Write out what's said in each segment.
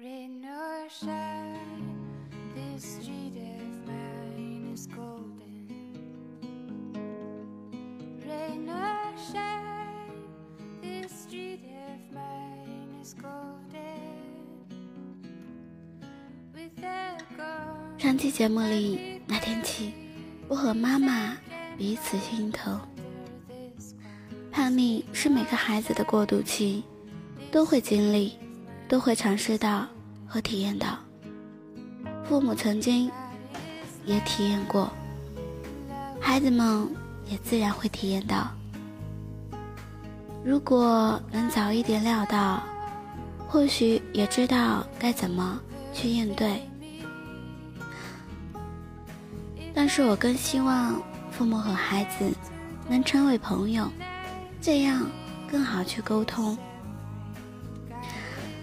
Rain or shine, this street of mine is golden. Rain or shine, this street of mine is golden. With a gold 上期节目里，那天起，我和妈妈彼此心疼。叛逆是每个孩子的过渡期，都会经历，都会尝试到和体验到。父母曾经也体验过，孩子们也自然会体验到。如果能早一点料到，或许也知道该怎么去应对。但是我更希望父母和孩子能成为朋友，这样更好去沟通。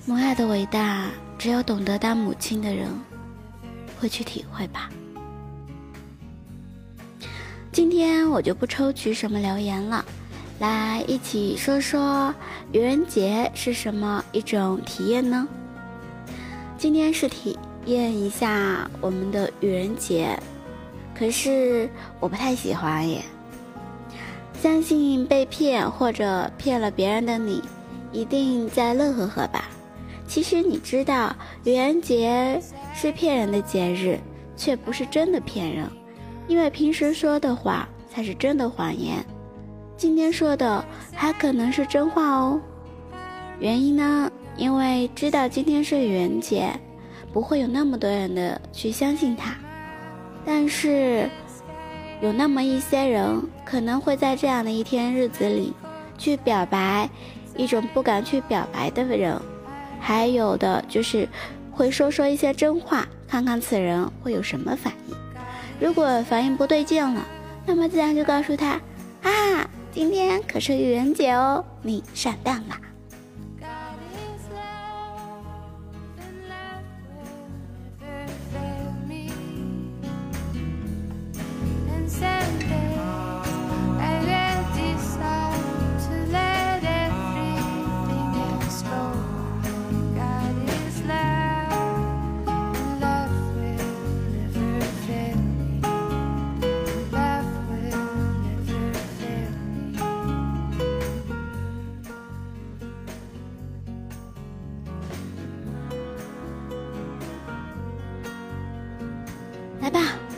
母爱的伟大，只有懂得当母亲的人会去体会吧。今天我就不抽取什么留言了，来一起说说愚人节是什么一种体验呢？今天是体验一下我们的愚人节。可是我不太喜欢耶。相信被骗或者骗了别人的你，一定在乐呵呵吧？其实你知道，愚人节是骗人的节日，却不是真的骗人，因为平时说的话才是真的谎言，今天说的还可能是真话哦。原因呢？因为知道今天是愚人节，不会有那么多人的去相信他。但是，有那么一些人可能会在这样的一天日子里，去表白一种不敢去表白的人，还有的就是会说说一些真话，看看此人会有什么反应。如果反应不对劲了，那么自然就告诉他：啊，今天可是愚人节哦，你上当了。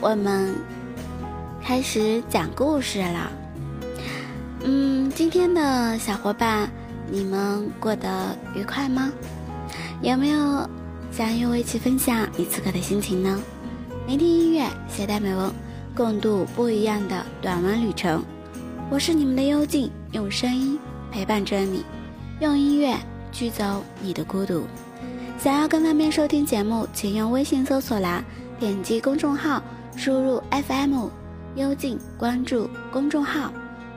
我们开始讲故事了。嗯，今天的小伙伴，你们过得愉快吗？有没有想与我一起分享你此刻的心情呢？聆听音乐，携带美文，共度不一样的短文旅程。我是你们的幽静，用声音陪伴着你，用音乐驱走你的孤独。想要更方便收听节目，请用微信搜索栏点击公众号，输入 FM 幽静，关注公众号，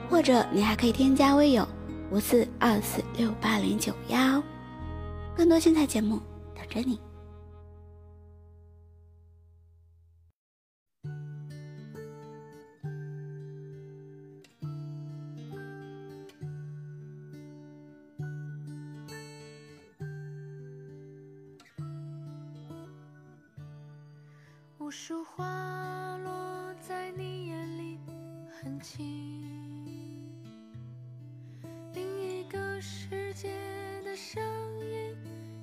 或者你还可以添加微友五四二四六八零九幺，更多精彩节目等着你。无数花落在你眼里很轻，另一个世界的声音，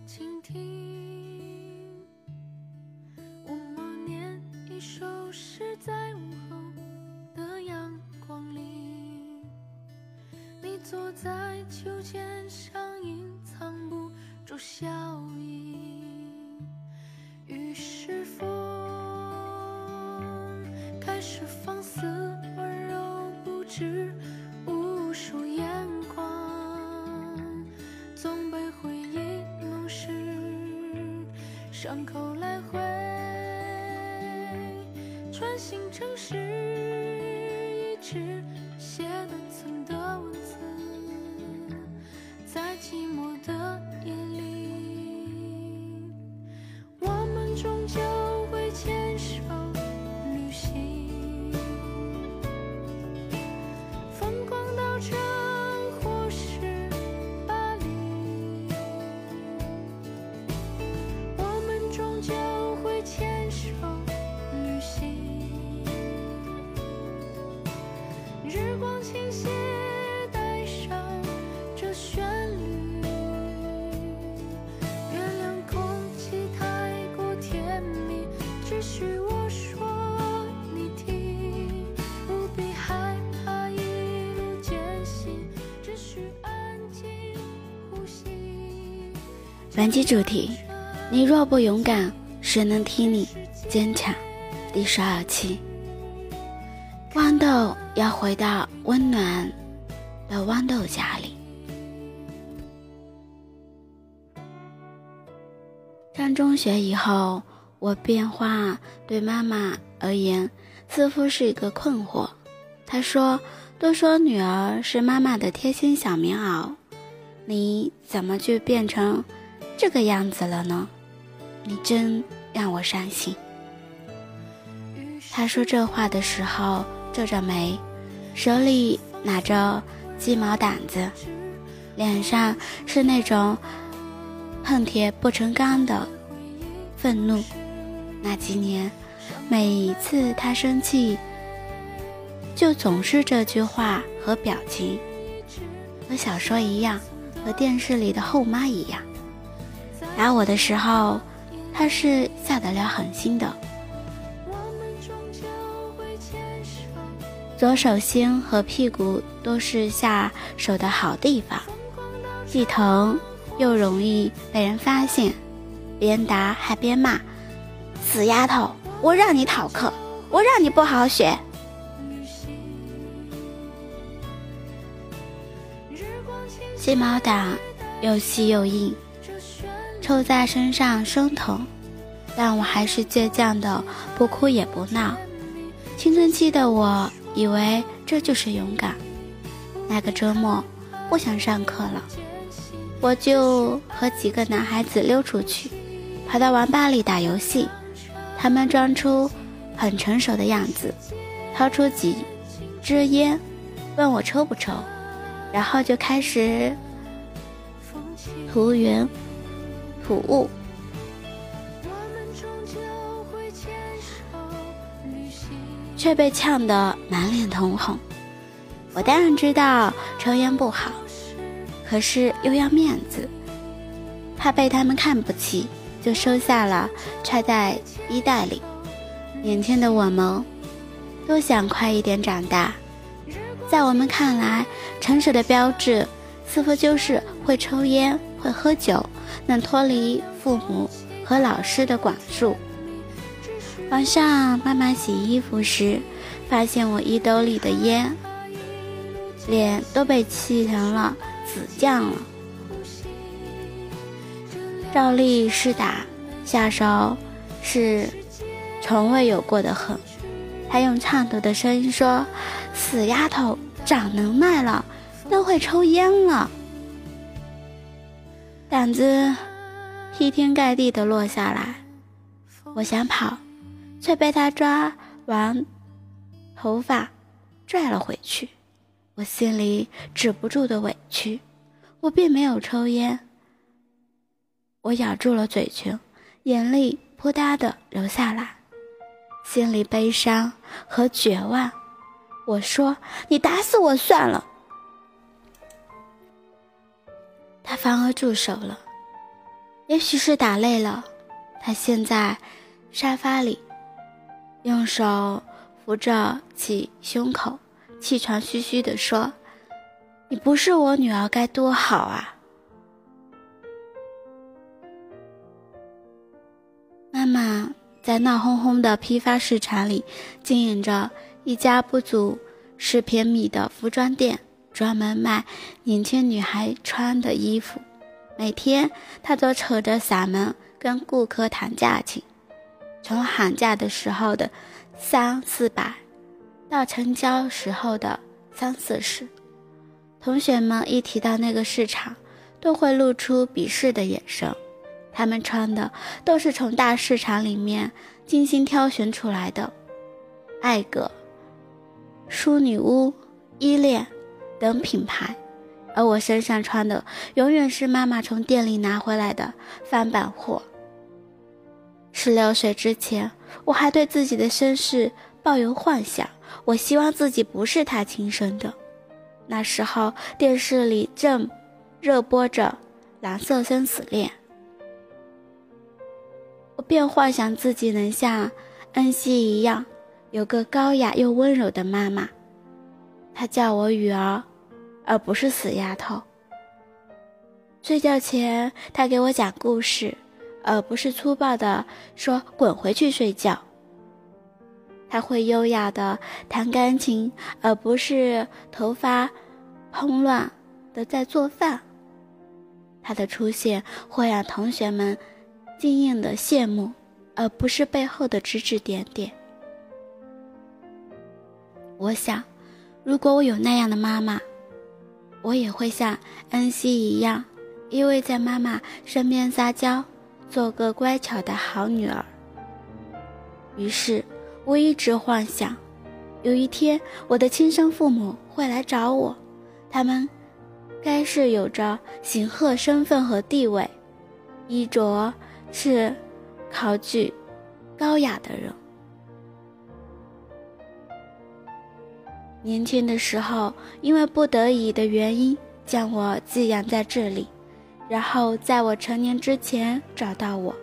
倾听。我默念一首诗，在午后的阳光里，你坐在秋千上，隐藏不住笑意。伤口来回穿行城市，本期主题：你若不勇敢，谁能替你坚强？第十二期，豌豆要回到温暖的豌豆家里。上中学以后，我变化对妈妈而言似乎是一个困惑。她说：“都说女儿是妈妈的贴心小棉袄，你怎么就变成这个样子了呢？你真让我伤心。”他说这话的时候皱着眉，手里拿着鸡毛掸子，脸上是那种恨铁不成钢的愤怒。那几年，每一次他生气，就总是这句话和表情，和小说一样，和电视里的后妈一样。打我的时候，他是下得了狠心的。左手心和屁股都是下手的好地方，既疼又容易被人发现，边打还边骂：“死丫头，我让你逃课，我让你不好好学。”鸡毛掸又细又硬，抽在身上生疼，但我还是倔强的不哭也不闹。青春期的我。以为这就是勇敢。那个周末，不想上课了，我就和几个男孩子溜出去，跑到网吧里打游戏。他们装出很成熟的样子，掏出几支烟，问我抽不抽，然后就开始涂云吐雾。却被呛得满脸通红。我当然知道抽烟不好，可是又要面子，怕被他们看不起，就收下了，揣在衣袋里。年轻的我们都想快一点长大，在我们看来，成熟的标志似乎就是会抽烟、会喝酒，能脱离父母和老师的管束。晚上，妈妈洗衣服时，发现我衣兜里的烟，脸都被气成了紫酱了。照例是打，下手是从未有过的狠。他用颤抖的声音说：“死丫头，长能耐了，都会抽烟了。”胆子劈天盖地的落下来，我想跑。却被他抓完头发，拽了回去。我心里止不住的委屈。我并没有抽烟。我咬住了嘴唇，眼泪扑嗒的流下来，心里悲伤和绝望。我说：“你打死我算了。”他反而住手了。也许是打累了，他陷在沙发里。用手扶着起胸口，气喘吁吁地说：“你不是我女儿该多好啊！”妈妈在闹哄哄的批发市场里经营着一家不足十平米的服装店，专门卖年轻女孩穿的衣服。每天，她都扯着嗓门跟顾客谈价钱。从喊价的时候的三四百，到成交时候的三四十，同学们一提到那个市场，都会露出鄙视的眼神。他们穿的都是从大市场里面精心挑选出来的，艾格、淑女屋、依恋等品牌，而我身上穿的永远是妈妈从店里拿回来的翻版货。十六岁之前，我还对自己的身世抱有幻想。我希望自己不是他亲生的。那时候电视里正热播着《蓝色生死恋》，我便幻想自己能像恩熙一样，有个高雅又温柔的妈妈。她叫我雨儿，而不是死丫头。睡觉前，他给我讲故事，而不是粗暴的说“滚回去睡觉”。他会优雅的弹钢琴，而不是头发蓬乱的在做饭。他的出现会让同学们惊艳的羡慕，而不是背后的指指点点。我想，如果我有那样的妈妈，我也会像恩熙一样，依偎在妈妈身边撒娇，做个乖巧的好女儿。于是。我一直幻想，有一天我的亲生父母会来找我，他们该是有着显赫身份和地位，衣着是考据高雅的人。年轻的时候，因为不得已的原因将我寄养在这里，然后在我成年之前找到我，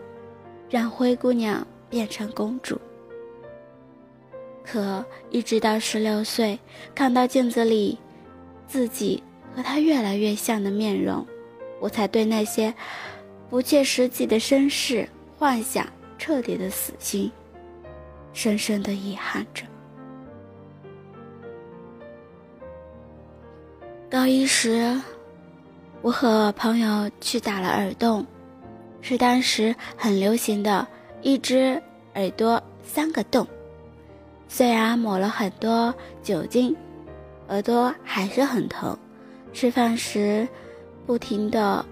让灰姑娘变成公主。可一直到十六岁，看到镜子里自己和他越来越像的面容，我才对那些不切实际的身世幻想彻底的死心，深深的遗憾着。高一时，我和朋友去打了耳洞，是当时很流行的一只耳朵三个洞。虽然抹了很多酒精，耳朵还是很疼。吃饭时，不停的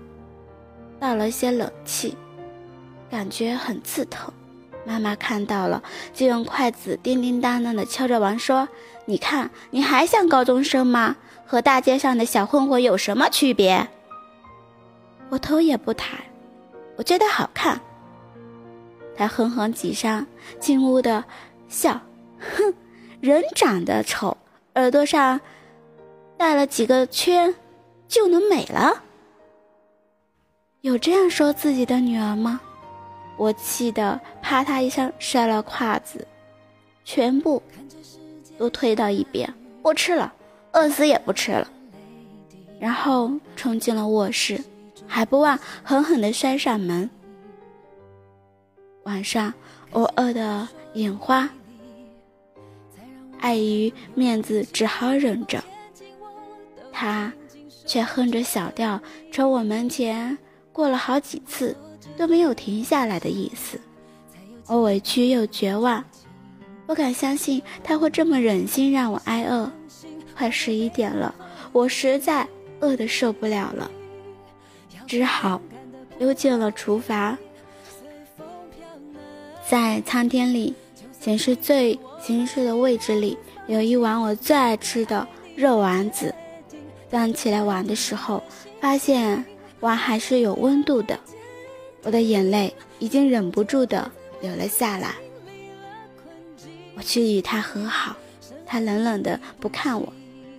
倒了些冷气，感觉很刺疼。妈妈看到了，就用筷子叮叮当当的敲着碗说：“你看，你还像高中生吗？和大街上的小混混有什么区别？”我头也不抬，我觉得好看。他哼哼几声，进屋的笑。哼，人长得丑，耳朵上带了几个圈，就能美了？有这样说自己的女儿吗？我气得啪嗒一声摔了筷子，全部都推到一边，不吃了，饿死也不吃了。然后冲进了卧室，还不忘狠狠地摔上门。晚上我饿得眼花。碍于面子，只好忍着。他却哼着小调从我门前过了好几次，都没有停下来的意思。我委屈又绝望，不敢相信他会这么忍心让我挨饿。快十一点了，我实在饿得受不了了，只好溜进了厨房，在餐厅里。显示最形式的位置里有一碗我最爱吃的肉丸子。端起来碗的时候，发现碗还是有温度的，我的眼泪已经忍不住的流了下来。我去与他和好，他冷冷的不看我。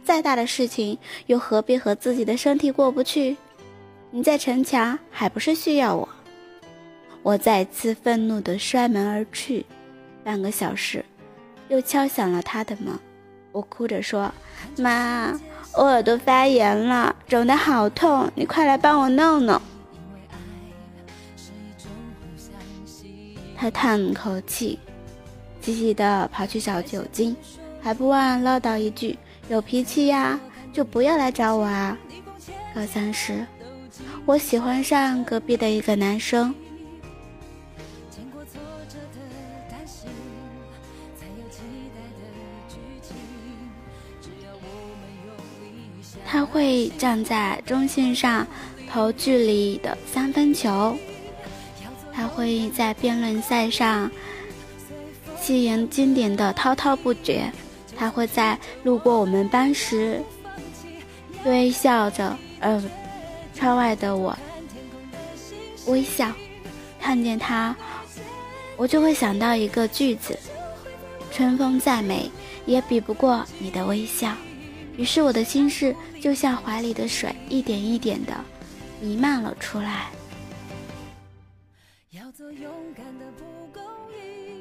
再大的事情，又何必和自己的身体过不去？你在城墙还不是需要我？我再次愤怒地摔门而去。半个小时，又敲响了他的门。我哭着说：“妈，我耳朵发炎了，肿得好痛，你快来帮我弄弄。”他叹口气，急急地跑去找酒精，还不忘唠叨一句：“有脾气呀，就不要来找我啊。”高三时，我喜欢上隔壁的一个男生。他会站在中线上投距离的三分球，他会在辩论赛上戏言经典的滔滔不绝，他会在路过我们班时微笑着，呃，窗外的我微笑，看见他，我就会想到一个句子：春风再美，也比不过你的微笑。于是我的心事就像怀里的水，一点一点的弥漫了出来。要做勇敢的蒲公英，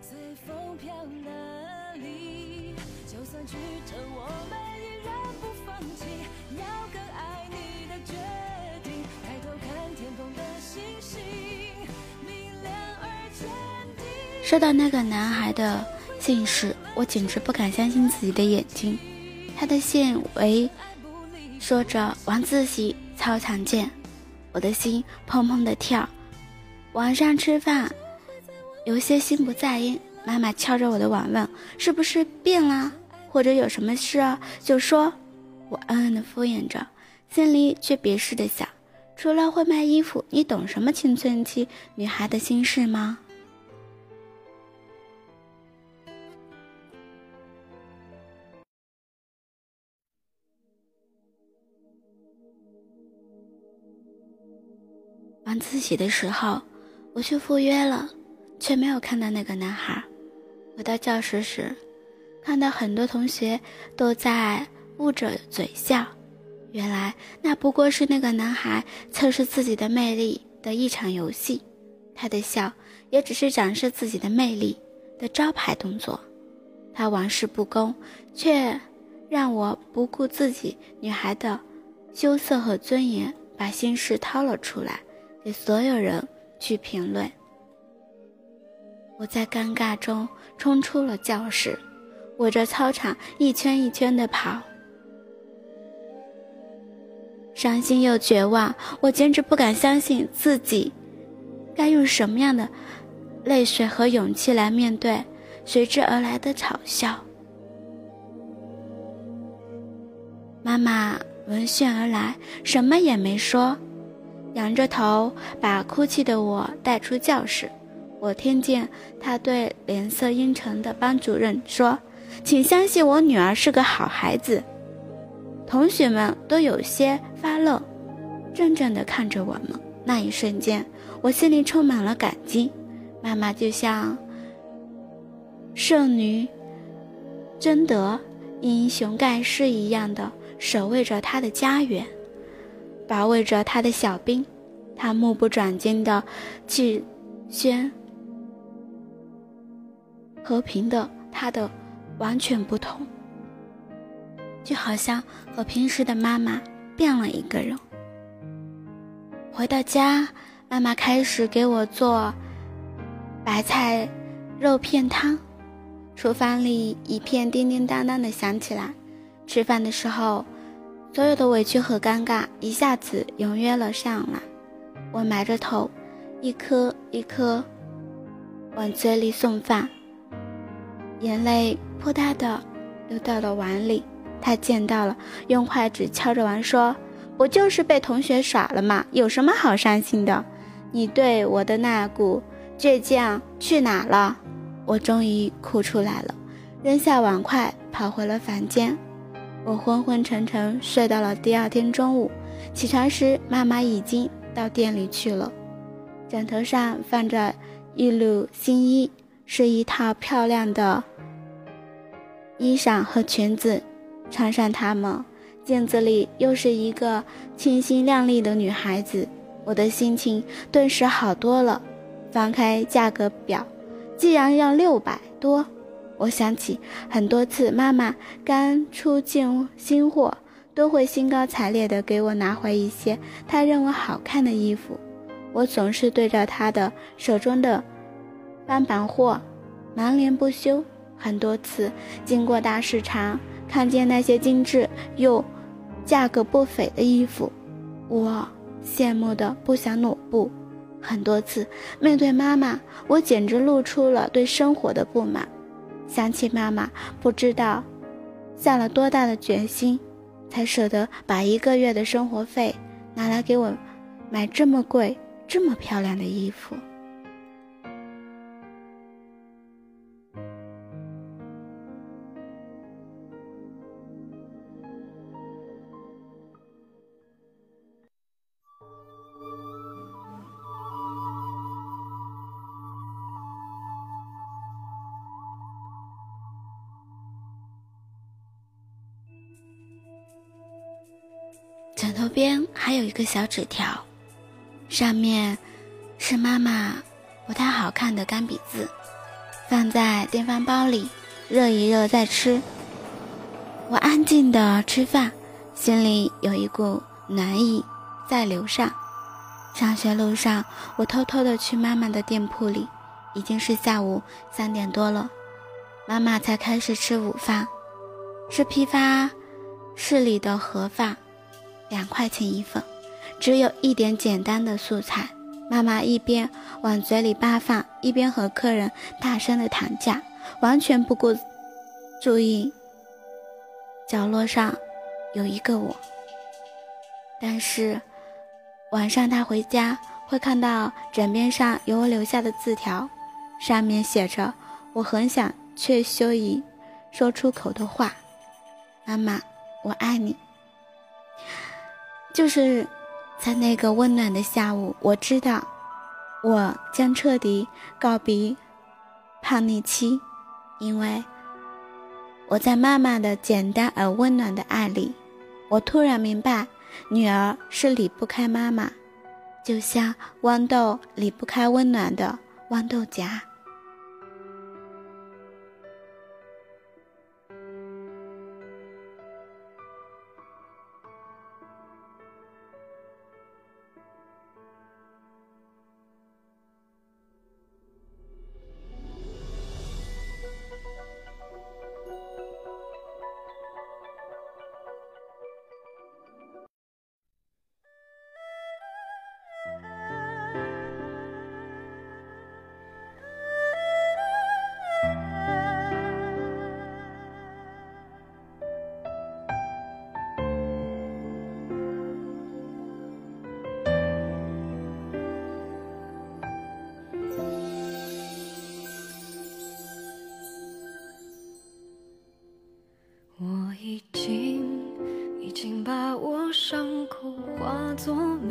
随风飘哪里？就算曲折，我们依然不放弃，要更爱你的决定。抬头看天空的星星，明亮而坚定。说到那个男孩的姓氏，我简直不敢相信自己的眼睛。他的姓为，说着晚自习操场见，我的心砰砰的跳。晚上吃饭，有些心不在焉。妈妈敲着我的碗问：“是不是病了？或者有什么事啊？”就说。我暗暗的敷衍着，心里却别似的想：除了会卖衣服，你懂什么青春期女孩的心事吗？晚自习的时候，我去赴约了，却没有看到那个男孩。回到教室时，看到很多同学都在。捂着嘴笑，原来那不过是那个男孩测试自己的魅力的一场游戏。他的笑也只是展示自己的魅力的招牌动作。他玩世不恭，却让我不顾自己女孩的羞涩和尊严，把心事掏了出来，给所有人去评论。我在尴尬中冲出了教室，围着操场一圈一圈的跑。伤心又绝望，我简直不敢相信自己该用什么样的泪水和勇气来面对随之而来的嘲笑。妈妈闻讯而来，什么也没说，仰着头把哭泣的我带出教室。我听见他对脸色阴沉的班主任说：“请相信我女儿是个好孩子。”同学们都有些发愣，怔怔地看着我们。那一瞬间，我心里充满了感激。妈妈就像圣女贞德、英雄盖世一样的守卫着她的家园，保卫着她的小兵。她目不转睛的气宣和平的，他的完全不同。就好像和平时的妈妈变了一个人。回到家，妈妈开始给我做白菜肉片汤，厨房里一片叮叮当当的响起来。吃饭的时候，所有的委屈和尴尬一下子涌跃了上来。我埋着头，一颗一颗往嘴里送饭，眼泪扑嗒的流到了碗里。他见到了，用筷子敲着碗说：“不就是被同学耍了吗？有什么好伤心的？你对我的那股倔强去哪了？”我终于哭出来了，扔下碗筷，跑回了房间。我昏昏沉沉睡到了第二天中午，起床时妈妈已经到店里去了，枕头上放着一缕新衣，是一套漂亮的衣裳和裙子。穿上它们，镜子里又是一个清新靓丽的女孩子，我的心情顿时好多了。翻开价格表，竟然要六百多。我想起很多次妈妈刚出进新货，都会兴高采烈地给我拿回一些她认为好看的衣服，我总是对着她的手中的翻版货满脸不休。很多次经过大市场。看见那些精致又价格不菲的衣服，我羡慕的不想挪步。很多次面对妈妈，我简直露出了对生活的不满。想起妈妈不知道下了多大的决心，才舍得把一个月的生活费拿来给我买这么贵、这么漂亮的衣服。边还有一个小纸条，上面是妈妈不太好看的钢笔字，放在电饭煲里热一热再吃。我安静的吃饭，心里有一股暖意在流上。上学路上，我偷偷的去妈妈的店铺里，已经是下午三点多了，妈妈才开始吃午饭，是批发市里的盒饭，两块钱一份，只有一点简单的素菜。妈妈一边往嘴里扒饭，一边和客人大声的谈价，完全不顾注意。角落上有一个我，但是晚上他回家会看到枕边上有我留下的字条，上面写着我很想却羞于说出口的话：“妈妈，我爱你。”就是。在那个温暖的下午，我知道，我将彻底告别叛逆期，因为我在妈妈的简单而温暖的爱里，我突然明白，女儿是离不开妈妈，就像豌豆离不开温暖的豌豆荚。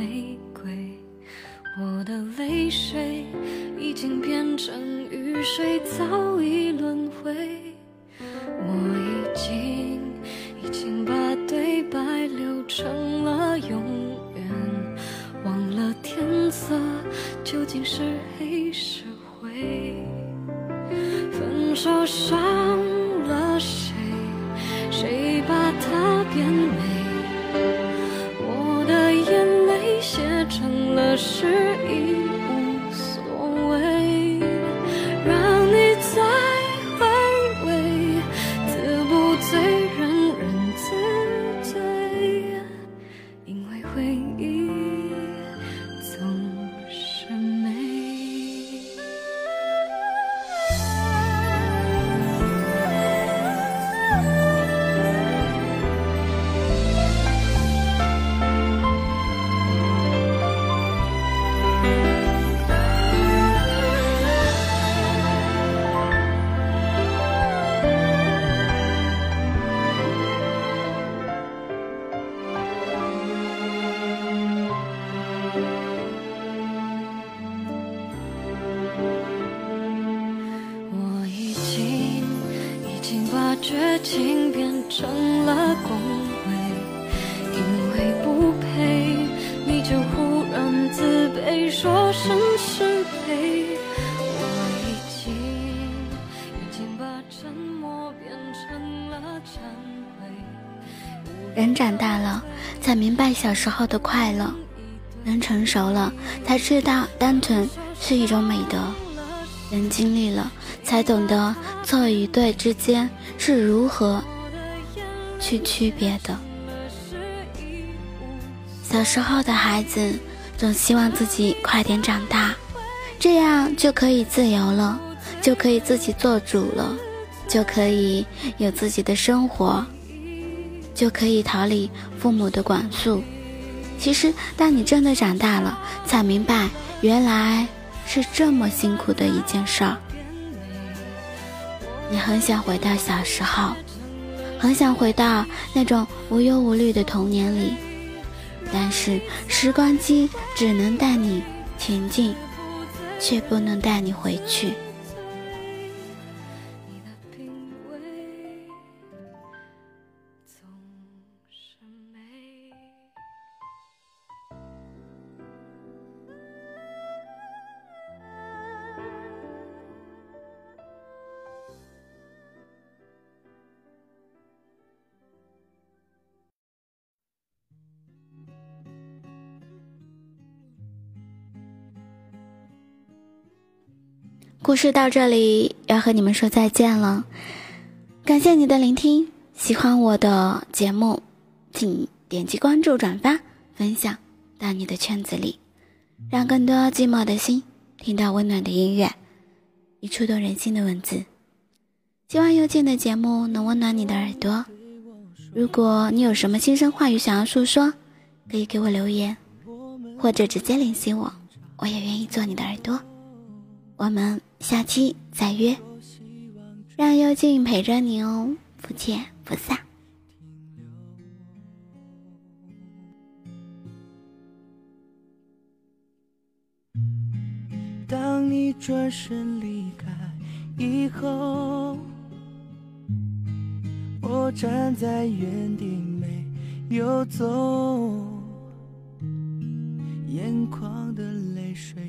玫瑰，我的泪水已经变成雨水，早已轮回。我已经已经把对白留成了永远，忘了天色究竟是黑是灰。分手伤时候的快乐；人成熟了，才知道单纯是一种美德。人经历了，才懂得错与对之间是如何去区别的。小时候的孩子总希望自己快点长大，这样就可以自由了，就可以自己做主了，就可以有自己的生活，就可以逃离父母的管束。其实，当你真的长大了，才明白原来。是这么辛苦的一件事儿，你很想回到小时候，很想回到那种无忧无虑的童年里，但是时光机只能带你前进，却不能带你回去。故事到这里要和你们说再见了，感谢你的聆听。喜欢我的节目，请点击关注、转发、分享到你的圈子里，让更多寂寞的心听到温暖的音乐与触动人心的文字。希望幽静的节目能温暖你的耳朵。如果你有什么心声话语想要诉说，可以给我留言，或者直接联系我，我也愿意做你的耳朵。我们下期再约，让幽静陪着你哦，不见不散。当你转身离开以后，我站在原地没有走，眼眶的泪水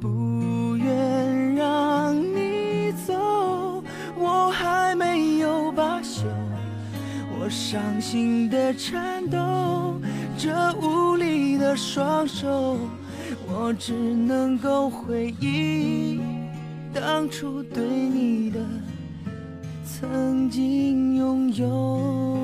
不愿让你走，我还没有罢休，我伤心的颤抖，这无力的双手，我只能够回忆当初对你的曾经拥有。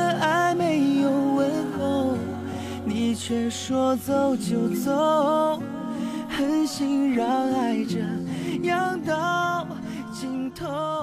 爱没有问候，你却说走就走，狠心让爱这样到尽头。